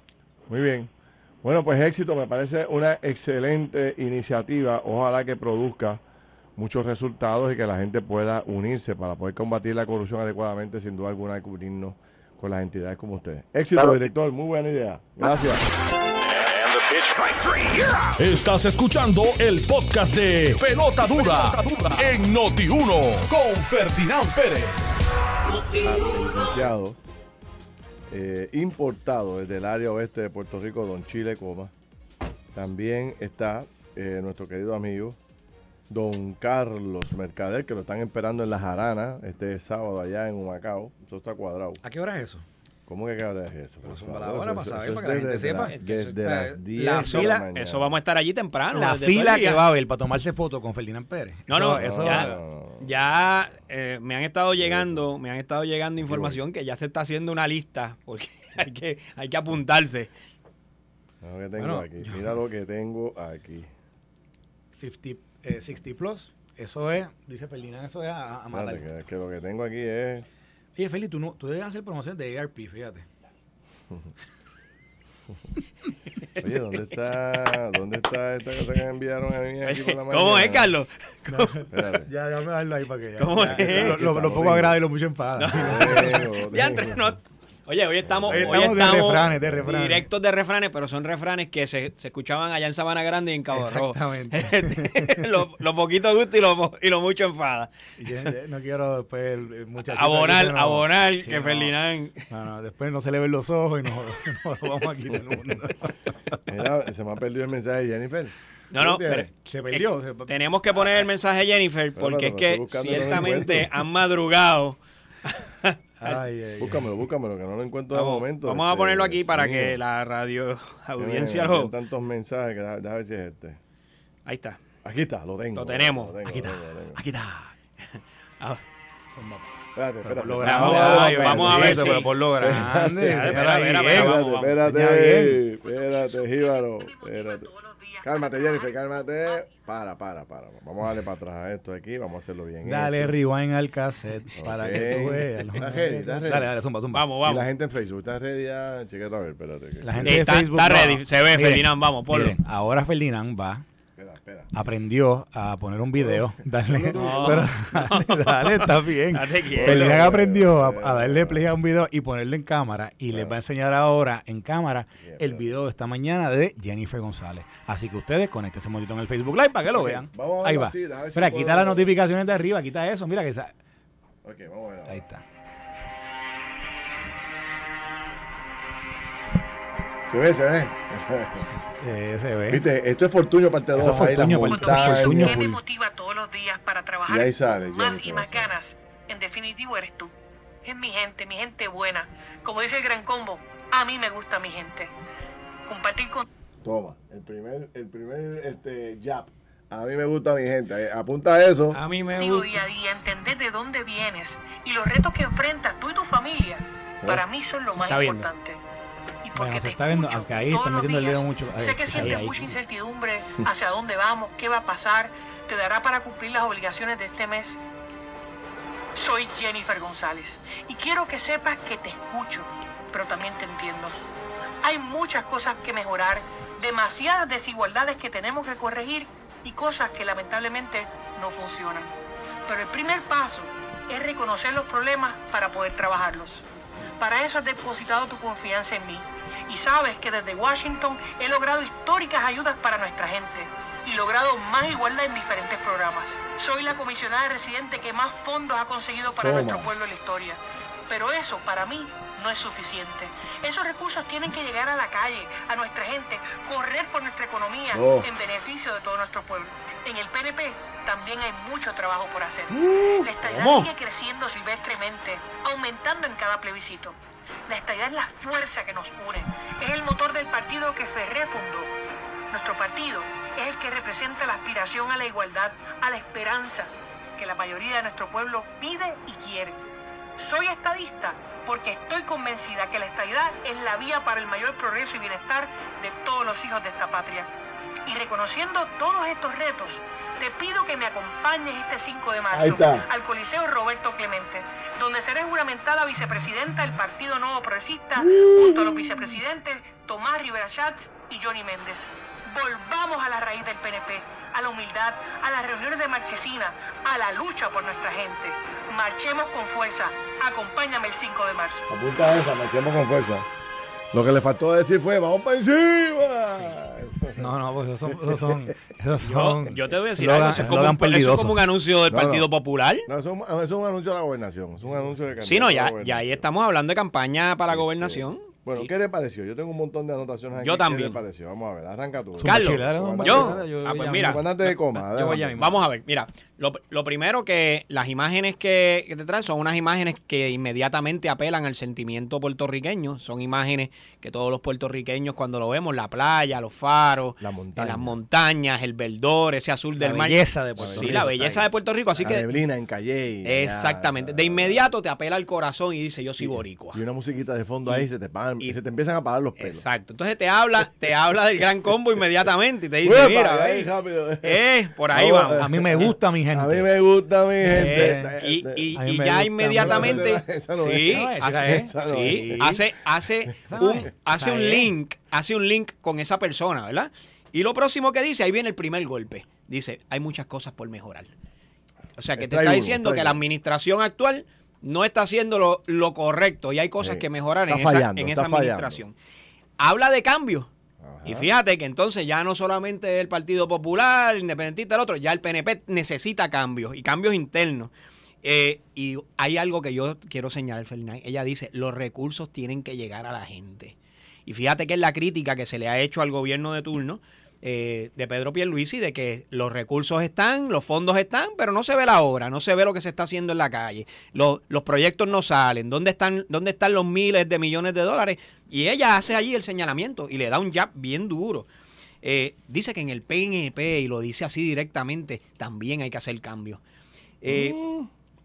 Muy bien. Bueno, pues éxito, me parece una excelente iniciativa. Ojalá que produzca muchos resultados y que la gente pueda unirse para poder combatir la corrupción adecuadamente, sin duda alguna, y cubrirnos con las entidades como ustedes. Éxito, claro. director, muy buena idea. Gracias. Estás escuchando el podcast de Pelota Dura, en Noti1 con Ferdinand Pérez. Licenciado, eh, importado desde el área oeste de Puerto Rico, Don Chile Coma. También está eh, nuestro querido amigo Don Carlos Mercader, que lo están esperando en La Jarana este sábado allá en Humacao. Eso está cuadrado. ¿A qué hora es eso? ¿Cómo que qué hora es eso? Pero son la hora para saber, para que la gente sepa. Desde las 10 la fila, Eso vamos a estar allí temprano. La fila que va a haber para tomarse foto con Ferdinand Pérez. No, no, eso, ya, eh, me han estado llegando, me han estado llegando información que ya se está haciendo una lista porque hay que, hay que apuntarse. Mira lo que tengo aquí. Mira lo que tengo aquí. 50, eh, 60 plus. Eso es, dice Ferdinand, eso es a, a matar. Que, que lo que tengo aquí es Oye, Feli, tú, no, tú debes hacer promociones de ARP, fíjate. Oye, ¿dónde está, ¿dónde está esta cosa que me enviaron a mí aquí por la mañana? ¿Cómo es, Carlos? No, ya, ya me darlo ahí para que ya. ¿Cómo ya, es? Lo, lo, lo pongo a grado y lo mucho enfada. No. ya entre, no, Oye, hoy estamos, hoy hoy estamos, de refranes, de refranes. directos de refranes, pero son refranes que se, se escuchaban allá en Sabana Grande y en Cabo Rojo. Exactamente. lo, lo, poquito gusto y lo, y lo mucho enfada. Y yo, yo no quiero después muchachito. Abonar, no, abonar, sí, que no, Ferdinand. No, no, después no se le ven los ojos y nos, nos vamos aquí del mundo. Mira, se me ha perdido el mensaje de Jennifer. No, no, pero se perdió. Eh, tenemos que poner el mensaje de Jennifer porque pero, es que ciertamente han madrugado. Ay, ay, búscamelo, búscamelo, que no lo encuentro vamos, de momento. Vamos este, a ponerlo aquí para mío. que la radio audiencia Tiene, lo. tantos mensajes que déjame ver si es este. Ahí está. Aquí está, lo tengo. Lo tenemos. Lo tengo, aquí, lo está, tengo, aquí está. Ah, Espérate, espérate. Lo grande, vamos, ay, vamos a ver. Pero por lo grande. Espérate, espérate, espérate, espérate, Jíbaro, espérate. Cálmate, Jennifer, cálmate. Para, para, para. Vamos a darle para atrás a esto aquí. Vamos a hacerlo bien. Dale rewind al cassette okay. para que tú veas. ¿Estás ready? ¿Estás ready? Dale, dale, zumba, zumba. Vamos, vamos. Y la gente en Facebook, ¿estás ready ya? Chequeta a ver, espérate. La gente está, de Facebook. Está ready, se ve, miren, Ferdinand, vamos, ponlo. Miren, ahora Ferdinand va aprendió a poner un video. Darle, No. pero, dale, dale, está bien. Ferdinand aprendió a, a darle play a un video y ponerlo en cámara. Y les va a enseñar ahora en cámara el video de esta mañana de Jennifer González. Así que ustedes conecten un momentito en el Facebook Live para que lo vean. vamos a Ahí va. así, a ver si Espera, puedo quita las notificaciones de arriba, quita eso. Mira que sa- Ok, vamos a ver. ahí está. Se ve, se ve. Eh, se ve. Viste, esto es Fortuño parte 2. Eso es Fortuño, ahí parte- las eso es montañas. Fortuño ¿Qué full. te motiva todos los días para trabajar Y ahí sale, más y más ganas? En definitivo eres tú. Es mi gente, mi gente buena. Como dice el gran combo, a mí me gusta mi gente. Compartir con Toma, el primer, el primer este, jab. A mí me gusta mi gente. Eh, Apunta eso. A mí me Digo gusta. día a día, entender de dónde vienes y los retos que enfrentas tú y tu familia, para mí son lo Se más está viendo. Porque Bueno, se está viendo, aunque ahí están metiendo el dedo mucho. Sé que ahí, sientes mucha incertidumbre hacia dónde vamos, qué va a pasar, te dará para cumplir las obligaciones de este mes. Soy Jennifer González y quiero que sepas que te escucho, pero también te entiendo. Hay muchas cosas que mejorar, demasiadas desigualdades que tenemos que corregir y cosas que lamentablemente no funcionan. Pero el primer paso es reconocer los problemas para poder trabajarlos. Para eso has depositado tu confianza en mí. Y sabes que desde Washington he logrado históricas ayudas para nuestra gente y logrado más igualdad en diferentes programas. Soy la comisionada residente que más fondos ha conseguido para Toma. nuestro pueblo en la historia. Pero eso para mí no es suficiente. Esos recursos tienen que llegar a la calle, a nuestra gente, correr por nuestra economía Oh. en beneficio de todo nuestro pueblo. En el PNP también hay mucho trabajo por hacer. La estadidad sigue creciendo silvestremente, aumentando en cada plebiscito. La estadidad es la fuerza que nos une. Es el motor del partido que Ferré fundó. Nuestro partido es el que representa la aspiración a la igualdad, a la esperanza que la mayoría de nuestro pueblo pide y quiere. Soy estadista porque estoy convencida que la estadidad es la vía para el mayor progreso y bienestar de todos los hijos de esta patria. Y reconociendo todos estos retos, te pido que me acompañes este 5 de marzo al Coliseo Roberto Clemente, donde seré juramentada vicepresidenta del Partido Nuevo Progresista junto a los vicepresidentes Tomás Rivera Schatz y Johnny Méndez. Volvamos a la raíz del PNP, a la humildad, a las reuniones de Marquesina, a la lucha por nuestra gente. Marchemos con fuerza. Acompáñame el 5 de marzo. Apunta esa, marchemos con fuerza. Lo que le faltó decir fue, vamos para encima. No, no, pues esos son. Esos son, esos Yo, son yo te voy a decir eslogan- algo. Eso es, como un, eso es como un anuncio del No, no. Partido Popular. No, eso, es un- eso es un anuncio de la gobernación. Es un anuncio de Sí, no, ya, ya ahí estamos hablando de campaña para la Este, gobernación. Bueno, Sí. ¿qué le pareció? Yo tengo un montón de anotaciones aquí. Yo ¿Qué también. le pareció? Vamos a ver, arranca tú. Carlos, yo- ah, pues mira. Comandante de coma. Yo voy. Vamos a ver, mira, lo, lo primero que las imágenes que, que te traen son unas imágenes que inmediatamente apelan al sentimiento puertorriqueño. Son imágenes que todos los puertorriqueños cuando lo vemos, la playa, los faros, La montaña. las montañas, el verdor, ese azul La del mar. belleza de Puerto Sí, Rico la está belleza de Puerto Rico. Así la que, neblina en Calle. exactamente, de inmediato te apela al corazón y dice, yo soy boricua. Y una musiquita de fondo ahí se te y- y se te empiezan a parar los pelos. Exacto. Entonces te habla, te habla del gran combo inmediatamente y te dice, Uepa, mira, ahí, rápido. eh, por ahí Vamos, vamos. A mí me gusta mi gente. A mí me gusta mi Eh, gente. y, y- ya gusta inmediatamente no sí, hace, sí, hace hace un hace link hace un link con esa persona verdad y lo próximo que dice ahí viene el primer golpe dice hay muchas cosas por mejorar o sea que te está diciendo que la administración actual no está haciendo lo, lo correcto y hay cosas Sí. que mejorar en esa, en fallando. administración habla de cambio y fíjate que entonces ya no solamente el Partido Popular, el Independentista, el otro, ya el PNP necesita cambios y cambios internos. Eh, y hay algo que yo quiero señalar, Ferdinand. Ella dice, los recursos tienen que llegar a la gente. Y fíjate que es la crítica que se le ha hecho al gobierno de turno eh, de Pedro Pierluisi de que los recursos están, los fondos están, pero no se ve la obra, no se ve lo que se está haciendo en la calle. Los, los proyectos no salen. ¿Dónde están, ¿Dónde están los miles de millones de dólares? Y ella hace allí el señalamiento y le da un jab bien duro. Eh, dice que en el PNP, y lo dice así directamente, también hay que hacer cambios. Eh,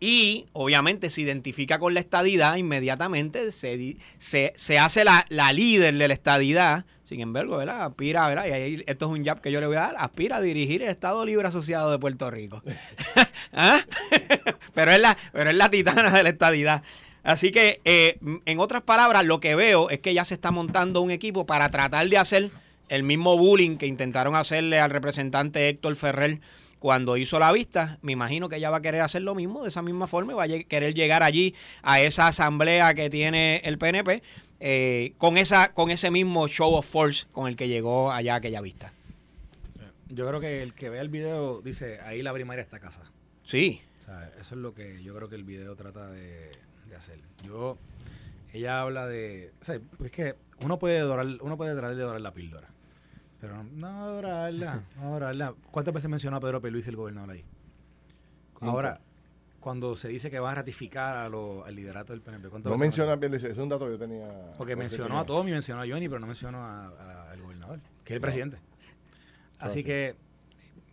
Y obviamente se identifica con la estadidad, inmediatamente se, se, se hace la, la líder de la estadidad. Sin embargo, ¿verdad? Aspira, ¿verdad? Y ahí, esto es un jab que yo le voy a dar. Aspira a dirigir el Estado Libre Asociado de Puerto Rico. ¿Ah? pero, es la, pero es la titana de la estadidad. Así que, eh, en otras palabras, lo que veo es que ya se está montando un equipo para tratar de hacer el mismo bullying que intentaron hacerle al representante Héctor Ferrer cuando hizo la vista, me imagino que ella va a querer hacer lo mismo, de esa misma forma, y va a querer llegar allí a esa asamblea que tiene el PNP eh, con, esa, con ese mismo show of force con el que llegó allá a aquella vista. Yo creo que el que vea el video dice, ahí la primaria está casa. Sí. O sea, eso es lo que yo creo que el video trata de, hacer. Yo, ella habla de, o sea, es que uno puede adorar, uno puede tratar de dorar la píldora. Pero no adorarla, no adorarla. ¿Cuántas veces mencionó a Pedro Peluís el gobernador ahí? Ahora, cuando se dice que va a ratificar a lo, al liderato del PNP. No menciona a Peluís, es un dato que yo tenía. Porque mencionó a todos y mencionó a Johnny, pero no mencionó al gobernador, que es el presidente. Así que,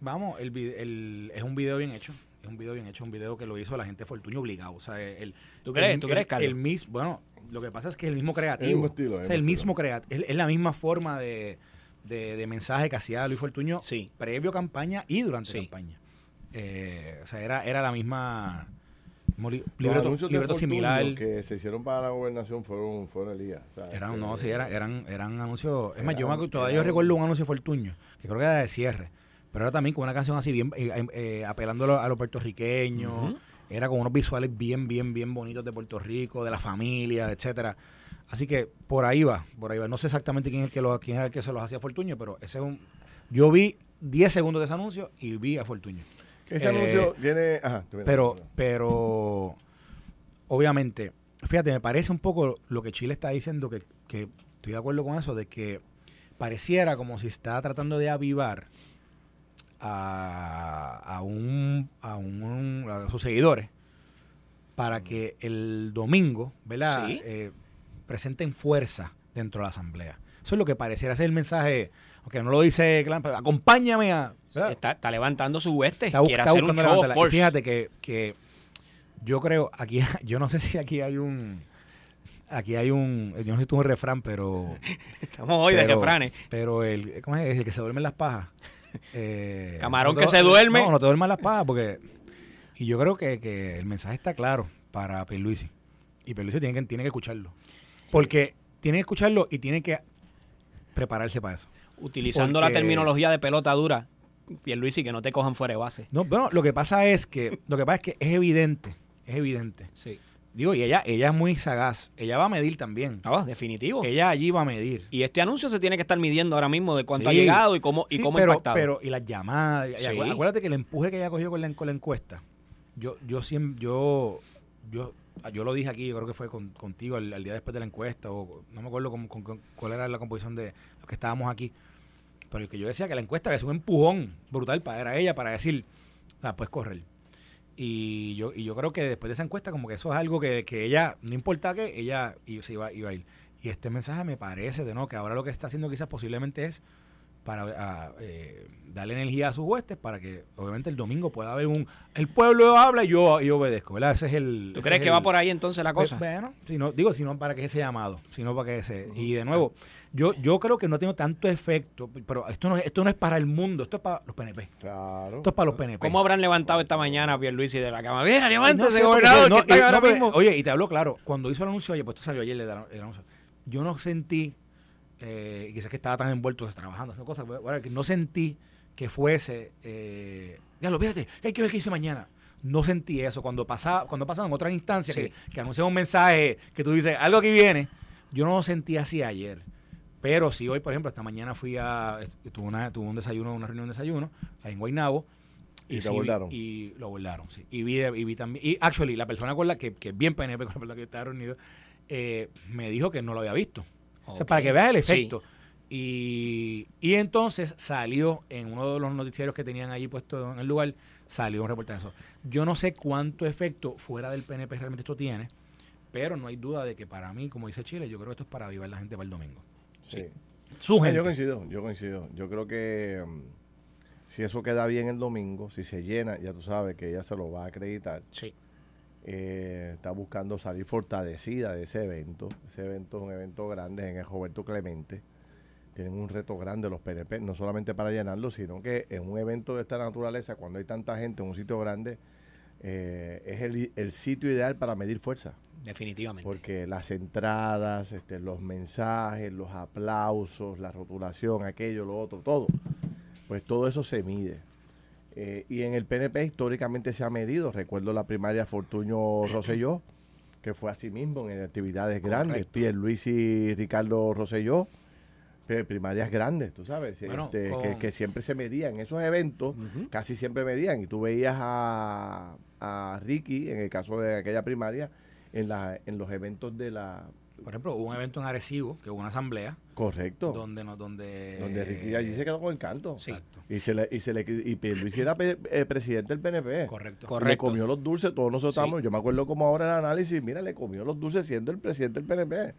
vamos, el, el, es un video bien hecho. Es un video bien hecho, un video que lo hizo la gente Fortuño obligado. O sea, el, ¿Tú crees, ¿tú crees El mismo, bueno, lo que pasa es que es el mismo creativo. El mismo estilo. o sea, el mismo creativo. Es, la misma forma de, de, mensaje que hacía Luis Fortuño sí. previo campaña y durante campaña. Eh, o sea, era, era la misma libreto, libreto similar. que se hicieron para la gobernación fueron, fueron Elías. eran, no, sí, eran, eran, eran anuncios. Es más, yo me, todavía yo recuerdo un anuncio de Fortuño, que creo que era de cierre, pero era también con una canción así, bien eh, eh, apelando a los puertorriqueños. Era con unos visuales bien, bien, bien bonitos de Puerto Rico, de la familia, etcétera. Así que por ahí va, por ahí va. No sé exactamente quién es el que, lo, quién era el que se los hacía Fortuño, pero ese es un... Yo vi 10 segundos de ese anuncio y vi a Fortuño. Ese eh, anuncio tiene... Ajá, pero, pero, obviamente, fíjate, me parece un poco lo que Chile está diciendo, que, que estoy de acuerdo con eso, de que pareciera como si está tratando de avivar a, a, un, a, un, a sus seguidores para que el domingo, ¿verdad? Eh, presenten fuerza dentro de la asamblea. Eso es lo que pareciera ser el mensaje, aunque no lo dice pero acompáñame a... Está, está, levantando su hueste, está, quiere hacer un show Fíjate que, que yo creo, aquí, yo no sé si aquí hay un aquí hay un, yo no sé si tú un refrán, pero... Estamos hoy de refranes. Pero el, ¿cómo es? El que se duerme en las pajas. Eh, Camarón que se duerme. No, no te duermas las pajas porque... Y yo creo que, que el mensaje está claro para Pierluisi. Y Pierluisi tiene que, tiene que escucharlo. Porque tiene que escucharlo y tiene que prepararse para eso. Utilizando la terminología de pelota dura, Pierluisi, que no te cojan fuera de base. No, bueno, lo que pasa es que, lo que pasa es que es evidente, es evidente. Sí. Digo, y ella, ella es muy sagaz. Ella va a medir también. No, definitivo. Ella allí va a medir. Y este anuncio se tiene que estar midiendo ahora mismo de cuánto ha llegado y cómo, y cómo pero, ha impactado. Pero, y las llamadas. acuérdate que el empuje que ella cogió con la, con la encuesta. Yo, yo siempre, yo, yo Ah, yo lo dije aquí, yo creo que fue contigo al, día después de la encuesta, o no me acuerdo cuál era la composición de los que estábamos aquí, pero que yo decía que la encuesta es un empujón brutal para ella para decir, ah, puedes correr. Y yo, y yo creo que después de esa encuesta, como que eso es algo que, ella, no importa que, ella iba, iba a ir. Y este mensaje me parece de no, que ahora lo que está haciendo quizás posiblemente es para eh, darle energía a sus huestes para que obviamente el domingo pueda haber un el pueblo habla y yo, yo obedezco, ¿verdad? Ese es el ¿Tú crees que va por ahí entonces la cosa? bueno, si no, digo, si no para que ese llamado, sino para que ese y de nuevo, yo yo creo que no tengo tanto efecto, pero esto no esto no es para el mundo, esto es para los PNP. Claro. Esto es para los PNP. ¿Cómo habrán levantado esta mañana a Pierluisi de la cama? Mira, levántese, gobernador, que está ahora mismo. Oye, y te hablo claro, cuando hizo el anuncio, oye, pues esto salió ayer el anuncio. Yo no sentí eh, quizás que estaba tan envuelto trabajando, haciendo cosas, que no sentí que fuese, eh, ya lo fíjate, hay que ver qué hice mañana. No sentí eso. Cuando pasaba, cuando pasaban en otras instancias que, que anuncian un mensaje que tú dices, algo que viene, yo no lo sentí así ayer. Pero si hoy, por ejemplo, esta mañana fui a, tuve, una, tuve un desayuno, una reunión de desayuno, ahí en Guaynabo. Y, lo abordaron. Y lo abordaron, sí. Y vi, y vi también, y actually, la persona con la que, que bien PNP, con la que estaba reunido, eh, me dijo que no lo había visto para que veas el efecto. Y, entonces salió en uno de los noticieros que tenían allí puesto en el lugar, salió un reportaje de eso. Yo no sé cuánto efecto fuera del PNP realmente esto tiene, pero no hay duda de que para mí, como dice Chile, yo creo que esto es para avivar la gente para el domingo. Sí. Su Yo coincido, yo coincido. Yo creo que um, si eso queda bien el domingo, si se llena, ya tú sabes que ella se lo va a acreditar. Sí. Eh, está buscando salir fortalecida de ese evento. Ese evento es un evento grande en el Roberto Clemente. Tienen un reto grande los PNP, no solamente para llenarlo, sino que en un evento de esta naturaleza, cuando hay tanta gente en un sitio grande, eh, es el, el sitio ideal para medir fuerza. Definitivamente. Porque las entradas, este, los mensajes, los aplausos, la rotulación, aquello, lo otro, todo, pues todo eso se mide. Eh, y en el PNP históricamente se ha medido. Recuerdo la primaria Fortuño Rosselló, que fue así mismo en actividades grandes. Pierre Luis y Ricardo Rosselló, eh, primarias grandes, tú sabes, Bueno, este, con- que siempre se medían. Esos eventos casi siempre medían. Y tú veías a, a Ricky, en el caso de aquella primaria, en, la, en los eventos de la... Por ejemplo, hubo un evento en Arecibo, que hubo una asamblea, Correcto. donde no, donde, donde Ricky allí se quedó con el canto. Sí. Exacto. Y se le, y se le y Pierluisi era pe- eh, presidente del PNP. Correcto. Le Correcto. comió los dulces, todos nosotros Sí. estábamos, yo me acuerdo como ahora el análisis, mira, le comió los dulces siendo el presidente del PNP.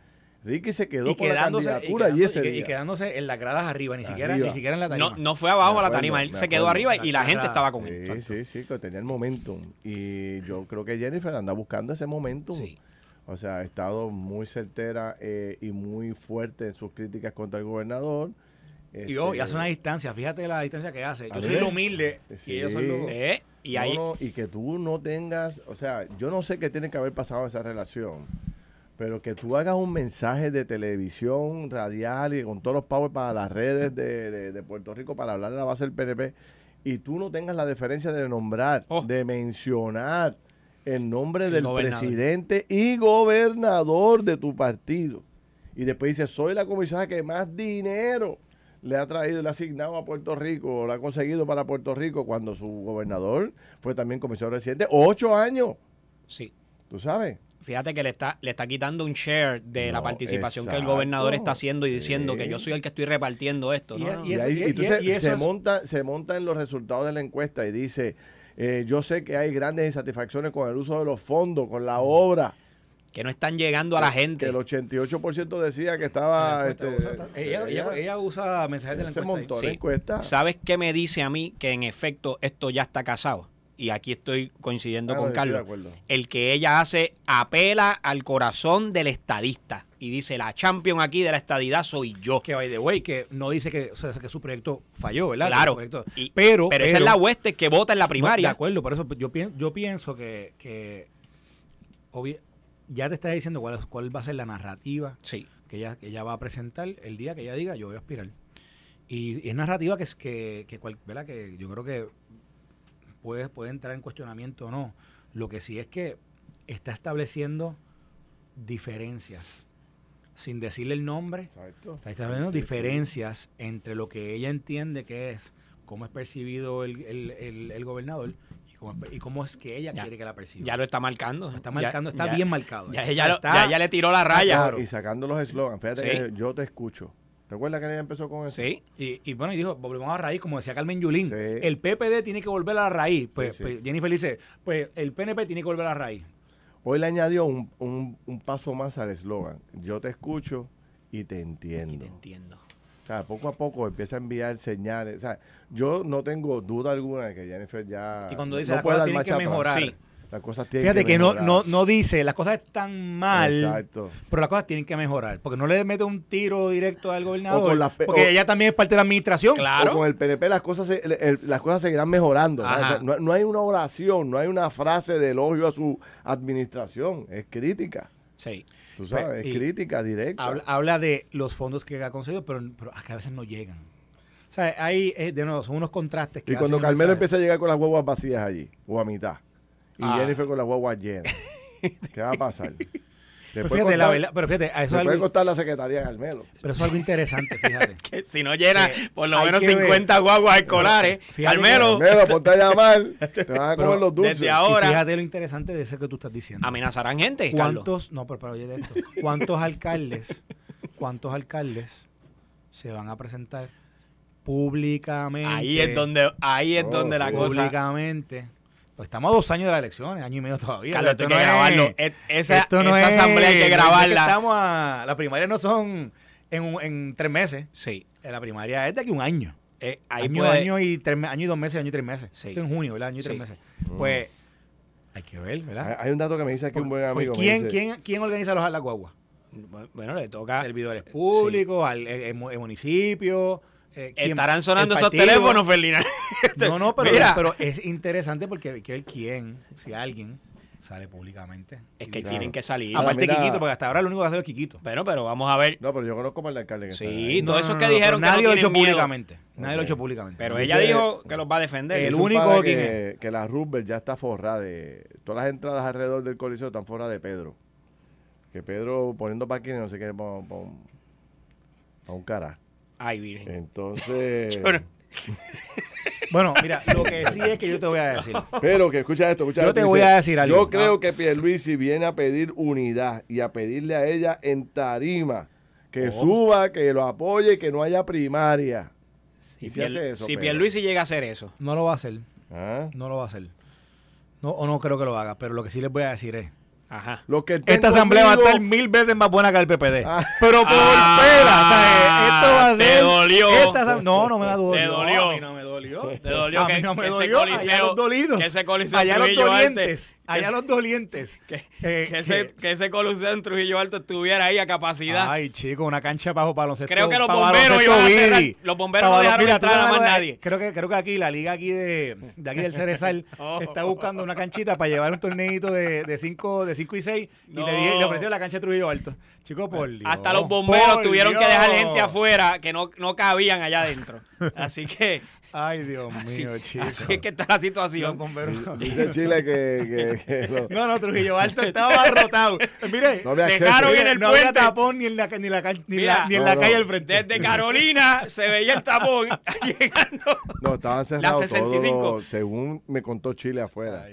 Ricky se quedó Y con la quedándose, y, candidatura allí quedándose, ese y que- y día. quedándose en las gradas arriba, ni siquiera, Arriba. ni siquiera en la tarima. No, no fue abajo Me a la acuerdo, tarima, él se quedó acuerdo. arriba y la gente Ajá. estaba con él. Sí, sí, sí, que tenía el momentum. Y yo creo que Jennifer anda buscando ese momentum. Sí. O sea, ha estado muy certera eh, y muy fuerte en sus críticas contra el gobernador. Y, oh, y Este, hace una distancia, fíjate la distancia que hace. Yo soy humilde Sí. y ellos son los... Eh, y no, ahí, no, y que tú no tengas, o sea, yo no sé qué tiene que haber pasado en esa relación, pero que tú hagas un mensaje de televisión, radial y con todos los power para las redes de, de- de Puerto Rico para hablar de la base del PNP y tú no tengas la deferencia de nombrar, Oh. de mencionar el nombre El del gobernador. presidente y gobernador de tu partido. Y después dice, soy la comisionada que más dinero le ha traído, le ha asignado a Puerto Rico, o le ha conseguido para Puerto Rico, cuando su gobernador fue también comisionado residente. Ocho años, sí. tú sabes. Fíjate que le está, le está quitando un share de la participación que el gobernador está haciendo y diciendo Sí. que yo soy el que estoy repartiendo esto. Y- No, no, y Y, eso- ahí, y- entonces se, monta, se monta en los resultados de la encuesta y dice, eh, yo sé que hay grandes insatisfacciones con el uso de los fondos, con la obra. que no están llegando a la gente. Que el 88% decía que estaba... Este, usa- ella, ella- ella usa mensajes de la se encuesta. montó ahí. la Sí. encuesta. ¿Sabes qué me dice a mí que en efecto esto ya está casado? Y aquí estoy coincidiendo Ah, con Carlos. El que ella hace apela al corazón del estadista y dice, la champion aquí de la estadidad soy yo. Que, by the way, que no dice que, o sea, que su proyecto falló, ¿verdad? Claro. Proyecto- Y- pero, pero, esa es la hueste que vota en la No, primaria. de acuerdo, por eso yo, pien- yo pienso que, que obvi- ya te está diciendo cuál, cuál va a ser la narrativa Sí. que ella, que ella va a presentar el día que ella diga yo voy a aspirar. Y, y es narrativa que que, que, cual- ¿verdad? que yo creo que puede, puede entrar en cuestionamiento o no. Lo que sí es que está estableciendo diferencias. Sin decirle el nombre, Exacto. está estableciendo Sí, sí. diferencias entre lo que ella entiende que es cómo es percibido el, el- el- el gobernador y cómo, es- y cómo es que ella Ya- quiere que la perciba. Ya lo está marcando. Lo está Ya- marcando, está ya- bien marcado. Ya, ella, lo- está- ya le tiró la raya. claro. Y sacando los eslogans. Fíjate Sí. que yo te escucho. ¿Te acuerdas que ella empezó con eso? Sí. Y, y bueno, y dijo, volvemos a la raíz, como decía Carmen Yulín. Sí. El PPD tiene que volver a la raíz. Pues, Sí, sí. pues Jennifer dice, pues el PNP tiene que volver a la raíz. Hoy le añadió un, un- un paso más al eslogan. Yo te escucho y te entiendo. Te entiendo. O sea, poco a poco empieza a enviar señales. O sea, yo no tengo duda alguna de que Jennifer ya Y cuando dice no las puede cosas dar tienen marcha que atrás. mejorar. Sí. Las cosas tienen Fíjate que, no, mejorar. no, no dice, las cosas están mal, Exacto. pero las cosas tienen que mejorar. Porque no le mete un tiro directo al gobernador. porque o- ella también es parte de la administración. Claro. O con el PNP las cosas, se- el- el- las cosas seguirán mejorando. ¿no? O Ajá. sea, no, no hay una oración, no hay una frase de elogio a su administración. Es crítica. Sí. Tú sabes, Pues, es y crítica directa. Habla, habla de los fondos que ha conseguido, pero, pero a que a veces no llegan. O sea, hay, eh, de nuevo, son unos contrastes que Y cuando Carmelo empieza a llegar con las huevas vacías allí, o a mitad, y Ah. Jennifer con las huevas llenas, ¿qué va a pasar? Pero fíjate, la costar- verdad- pero fíjate, eso es le puede algo, costar la secretaría de Carmelo. pero eso es algo interesante, fíjate. Que si no llena Que por lo menos que ver. 50 guaguas escolares, que- Carmelo Carmelo, ponte a llamar, te van a Pero comer los dulces. desde ahora- Y fíjate lo interesante de eso que tú estás diciendo. amenazarán gente. Carlos. ¿Cuántos, no, pero, pero oye de esto, cuántos alcaldes, cuántos alcaldes se van a presentar públicamente? Ahí es donde, ahí es Oh, donde la cosa. públicamente. Pues estamos a dos años de las elecciones, año y medio todavía. Carlos, Esto hay que es- grabarlo. Es- esa- esto no esa es- asamblea hay que grabarla. estamos a, la primaria no son en, un- en tres meses. Sí. Eh, La primaria es de aquí un año. Eh, ahí año, puede- año, y tres, año y dos meses, año y tres meses. Sí. Esto en junio, ¿verdad? Año y tres meses. Pues hay que ver, ¿verdad? Hay un dato que me dice aquí un buen amigo. ¿quién, dice- quién, ¿Quién organiza los las guaguas? Bueno, le toca. servidores públicos, al el, el mu- el municipio, eh, Estarán sonando esos teléfonos, Ferdinand. No, no, pero, Mira. pero es interesante porque hay que ver quién, si alguien sale públicamente. Es que tienen que salir. Aparte mira. Kikito, porque hasta ahora lo único que hace es Kikito. Bueno, pero vamos a ver. No, pero yo conozco más al alcalde que está Sí, ahí. todos esos que no, dijeron pero que nadie no lo ha hecho tienen miedo. públicamente. Nadie lo hecho públicamente. Pero Dice- ella dijo que los va a defender. El único que, que la Rubber ya está forrada de. Todas las entradas alrededor del coliseo están forradas de Pedro. Que Pedro poniendo paquines no sé qué para un cara. Ay, virgen. Entonces. No- Bueno, mira, lo que sí es que yo te voy a decir. Pero que escucha esto, escucha Yo esto, te voy a decir algo. Yo creo que Pierluisi viene a pedir unidad y a pedirle a ella en tarima que suba, que lo apoye, que no haya primaria. Si, ¿Y si Pier- hace eso, si Pedro? Pierluisi llega a hacer eso. No lo va a hacer. ¿Ah? No lo va a hacer. No, o no creo que lo haga, pero lo que sí les voy a decir es. Ajá. Los que Esta asamblea va a estar mil veces más buena que el PPD. Ah. Pero por Ah, pera. O sea, esto va a te ser. dolió. esta asam- no, no me va a doler. Te dolió. A mí no me dolió. Te dolió que- no me que ese dolió. allá coliseo- los dolidos. que ese coliseo allá los dolientes. Alto- Allá los dolientes. Que, Eh, que ese, que ese coliseo en Trujillo Alto estuviera ahí a capacidad. Ay, chico, una cancha bajo baloncesto. Creo que los bomberos iban a cerrar- los bomberos no dejaron mira, entrar a más nadie. Creo que, creo que aquí, la liga aquí de, de aquí del Cerezal Oh. está buscando una canchita para llevar un torneito de 5 de cinco, de cinco y 6 y le, le ofrecieron la cancha de Trujillo Alto. Chico, por Dios. Hasta los bomberos por tuvieron que dejar gente afuera que no, no cabían allá adentro. Así que, Ay, Dios así, mío, chico. así es que está la situación. bomberos. Dice Chile que, que, que lo- No, no, Trujillo Alto estaba abarrotado. Mire, No mire, en el no había puente. tapón ni en la, ni la, ca- ni Mira, la- ni en No, la no. calle al frente. Desde Carolina se veía el tapón llegando. no, estaban cerrados 65. todos, según me contó Chile afuera.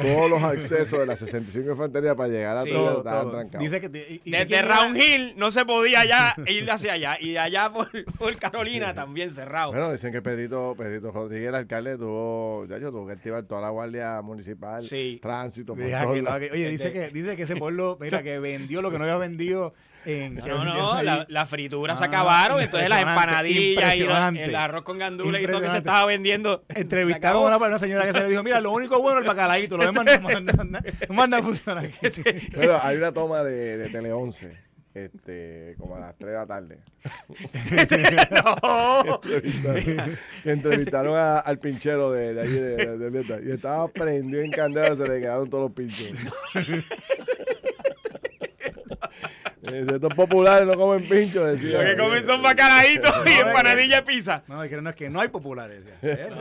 Todos los accesos de la 65 Infantería para llegar a Sí. todo Todo, estaban trancados. Dice que y- y- Desde ¿quién Round? Hill no se podía ya ir hacia allá. Y de allá por, por Carolina también cerrado. Bueno, dicen que Pedrito, Pedrito Rodríguez, el alcalde, tuvo, ya yo tuvo que activar toda la guardia municipal, Sí. tránsito, por Deja todos que lo lados. haga. Oye, dice que, dice que ese pueblo, mira, que vendió lo que no había vendido en. No, no, no, la, la fritura se Ah, acabaron, entonces las empanadillas y la- el arroz con gandules y todo que se estaba vendiendo. Entrevistaron a una, una señora que se le dijo: Mira, lo único bueno es el bacalaíto, lo demás no manda, no manda a funcionar. Pero hay una toma de, de Tele 11, este, como a las 3 de la tarde. no. Entrevistaron, que entrevistaron a- al pinchero de, de allí de, de- y estaba prendido en candela, se le quedaron todos los pinchos. Eh, Estos populares no comen pinchos, decía. Lo que comen son bacalaitos y empanadilla de pizza. No, es que no es que no hay populares. decía.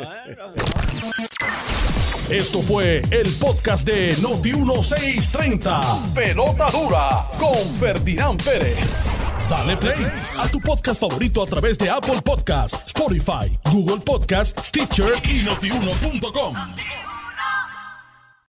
Esto fue el podcast de Noti 1630. Pelota dura con Ferdinand Pérez. Dale play a tu podcast favorito a través de Apple Podcasts, Spotify, Google Podcasts, Stitcher y notiuno.com.